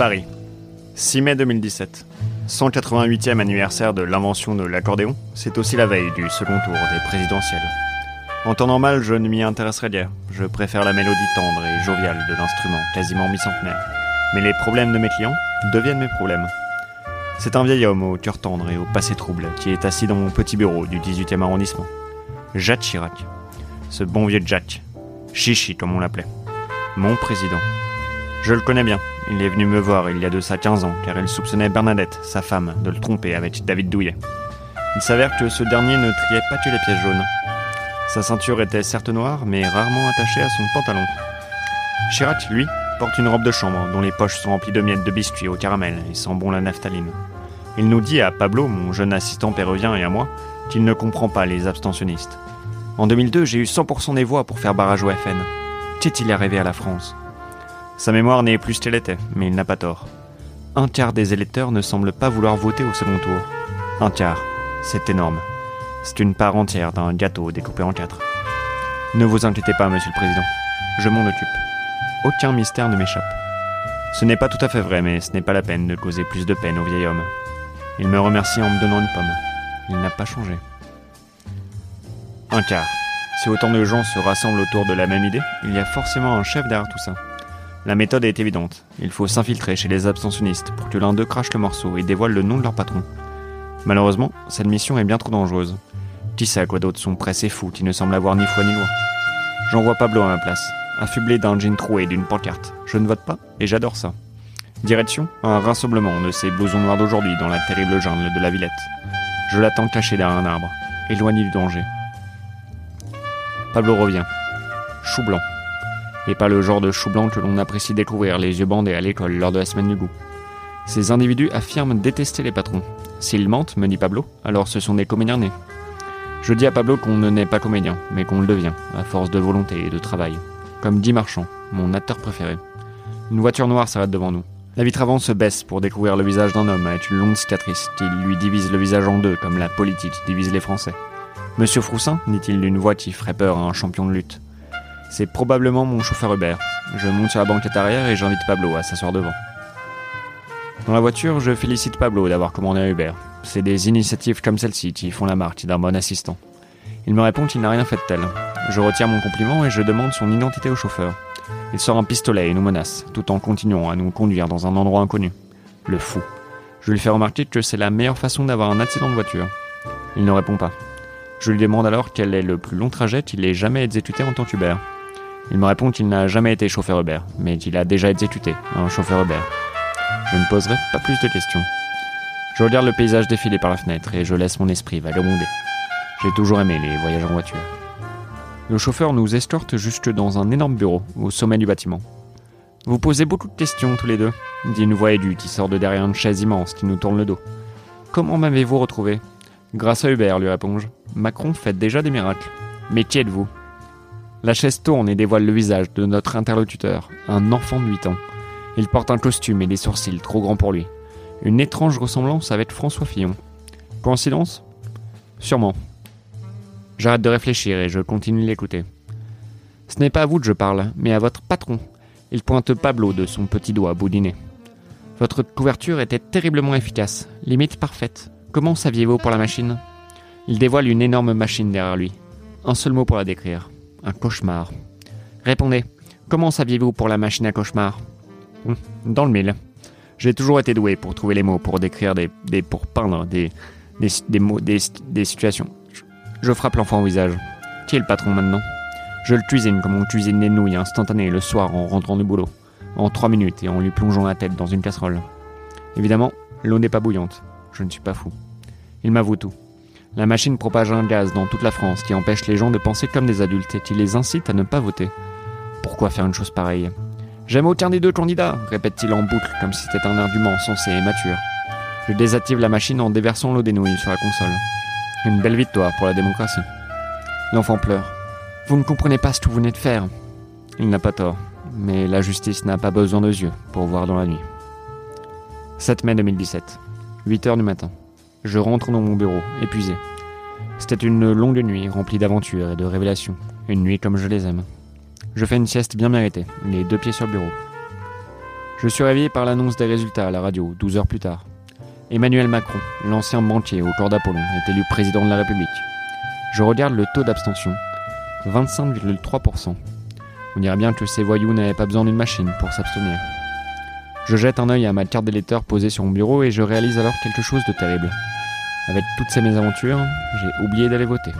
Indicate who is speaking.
Speaker 1: Paris. 6 mai 2017. 188e anniversaire de l'invention de l'accordéon, c'est aussi la veille du second tour des présidentielles. En temps normal, je ne m'y intéresserai guère. Je préfère la mélodie tendre et joviale de l'instrument, quasiment mi-centenaire. Mais les problèmes de mes clients deviennent mes problèmes. C'est un vieil homme au cœur tendre et au passé trouble qui est assis dans mon petit bureau du 18e arrondissement. Jacques Chirac. Ce bon vieux Jack. Chichi, comme on l'appelait. Mon président. Je le connais bien. Il est venu me voir il y a de ça 15 ans, car il soupçonnait Bernadette, sa femme, de le tromper avec David Douillet. Il s'avère que ce dernier ne triait pas que les pièces jaunes. Sa ceinture était certes noire, mais rarement attachée à son pantalon. Chirac, lui, porte une robe de chambre dont les poches sont remplies de miettes de biscuits au caramel et sent bon la naphtaline. Il nous dit à Pablo, mon jeune assistant péruvien, et à moi, qu'il ne comprend pas les abstentionnistes. En 2002, j'ai eu 100% des voix pour faire barrage au FN. Qu'est-il arrivé à la France? Sa mémoire n'est plus ce qu'elle était, mais il n'a pas tort. Un quart des électeurs ne semblent pas vouloir voter au second tour. Un quart, c'est énorme. C'est une part entière d'un gâteau découpé en quatre. Ne vous inquiétez pas, monsieur le président. Je m'en occupe. Aucun mystère ne m'échappe. Ce n'est pas tout à fait vrai, mais ce n'est pas la peine de causer plus de peine au vieil homme. Il me remercie en me donnant une pomme. Il n'a pas changé. Un quart. Si autant de gens se rassemblent autour de la même idée, il y a forcément un chef derrière tout ça. La méthode est évidente. Il faut s'infiltrer chez les abstentionnistes pour que l'un d'eux crache le morceau et dévoile le nom de leur patron. Malheureusement, cette mission est bien trop dangereuse. Qui sait à quoi d'autres sont pressés fous qui ne semblent avoir ni foi ni loi J'envoie Pablo à ma place, affublé d'un jean troué et d'une pancarte. Je ne vote pas et j'adore ça. Direction Un rassemblement de ces blousons noirs d'aujourd'hui dans la terrible jungle de la Villette. Je l'attends caché derrière un arbre, éloigné du danger. Pablo revient. Chou blanc. Et pas le genre de chou blanc que l'on apprécie découvrir les yeux bandés à l'école lors de la semaine du goût. Ces individus affirment détester les patrons. S'ils mentent, me dit Pablo, alors ce sont des comédiens nés. Je dis à Pablo qu'on ne naît pas comédien, mais qu'on le devient, à force de volonté et de travail. Comme dit Marchand, mon acteur préféré. Une voiture noire s'arrête devant nous. La vitre avant se baisse pour découvrir le visage d'un homme avec une longue cicatrice qui lui divise le visage en deux, comme la politique divise les Français. Monsieur Froussin, dit-il d'une voix qui ferait peur à un champion de lutte. C'est probablement mon chauffeur Hubert. Je monte sur la banquette arrière et j'invite Pablo à s'asseoir devant. Dans la voiture, je félicite Pablo d'avoir commandé un Uber. C'est des initiatives comme celle-ci qui font la marque d'un bon assistant. Il me répond qu'il n'a rien fait de tel. Je retire mon compliment et je demande son identité au chauffeur. Il sort un pistolet et nous menace, tout en continuant à nous conduire dans un endroit inconnu. Le fou. Je lui fais remarquer que c'est la meilleure façon d'avoir un accident de voiture. Il ne répond pas. Je lui demande alors quel est le plus long trajet qu'il ait jamais exécuté en tant qu'Uber. Il me répond qu'il n'a jamais été chauffeur Uber, mais qu'il a déjà exécuté un chauffeur Uber. Je ne poserai pas plus de questions. Je regarde le paysage défiler par la fenêtre et je laisse mon esprit vagabonder. J'ai toujours aimé les voyages en voiture. Le chauffeur nous escorte jusque dans un énorme bureau, au sommet du bâtiment. Vous posez beaucoup de questions tous les deux, dit une voix aiguë qui sort de derrière une chaise immense qui nous tourne le dos. Comment m'avez-vous retrouvé Grâce à Hubert, lui réponds-je. Macron fait déjà des miracles. Mais qui êtes-vous? La chaise tourne et dévoile le visage de notre interlocuteur, un enfant de 8 ans. Il porte un costume et des sourcils trop grands pour lui. Une étrange ressemblance avec François Fillon. Coïncidence? Sûrement. J'arrête de réfléchir et je continue d'écouter. Ce n'est pas à vous que je parle, mais à votre patron. Il pointe Pablo de son petit doigt boudiné. Votre couverture était terriblement efficace, limite parfaite. Comment saviez-vous pour la machine? Il dévoile une énorme machine derrière lui. Un seul mot pour la décrire. Un cauchemar. Répondez. Comment saviez-vous pour la machine à cauchemar? Hum, Dans le mille. J'ai toujours été doué pour trouver les mots, pour décrire des, pour peindre des, des, des situations. Je, je frappe l'enfant au visage. Qui est le patron maintenant? Je le cuisine comme on cuisine les nouilles instantanées le soir en rentrant du boulot, en trois minutes et en lui plongeant la tête dans une casserole. Évidemment, l'eau n'est pas bouillante. Je ne suis pas fou. Il m'avoue tout. La machine propage un gaz dans toute la France qui empêche les gens de penser comme des adultes et qui les incite à ne pas voter. Pourquoi faire une chose pareille? J'aime aucun des deux candidats, répète-t-il en boucle, comme si c'était un argument sensé et mature. Je désactive la machine en déversant l'eau des nouilles sur la console. Une belle victoire pour la démocratie. L'enfant pleure. Vous ne comprenez pas ce que vous venez de faire. Il n'a pas tort, mais la justice n'a pas besoin de yeux pour voir dans la nuit. 7 mai 2017, 8 heures du matin. Je rentre dans mon bureau, épuisé. C'était une longue nuit remplie d'aventures et de révélations. Une nuit comme je les aime. Je fais une sieste bien méritée, les deux pieds sur le bureau. Je suis réveillé par l'annonce des résultats à la radio, 12 heures plus tard. Emmanuel Macron, l'ancien banquier au corps d'Apollon, est élu président de la République. Je regarde le taux d'abstention, 25,3%. On dirait bien que ces voyous n'avaient pas besoin d'une machine pour s'abstenir. Je jette un œil à ma carte d'électeur posée sur mon bureau et je réalise alors quelque chose de terrible. Avec toutes ces mésaventures, j'ai oublié d'aller voter.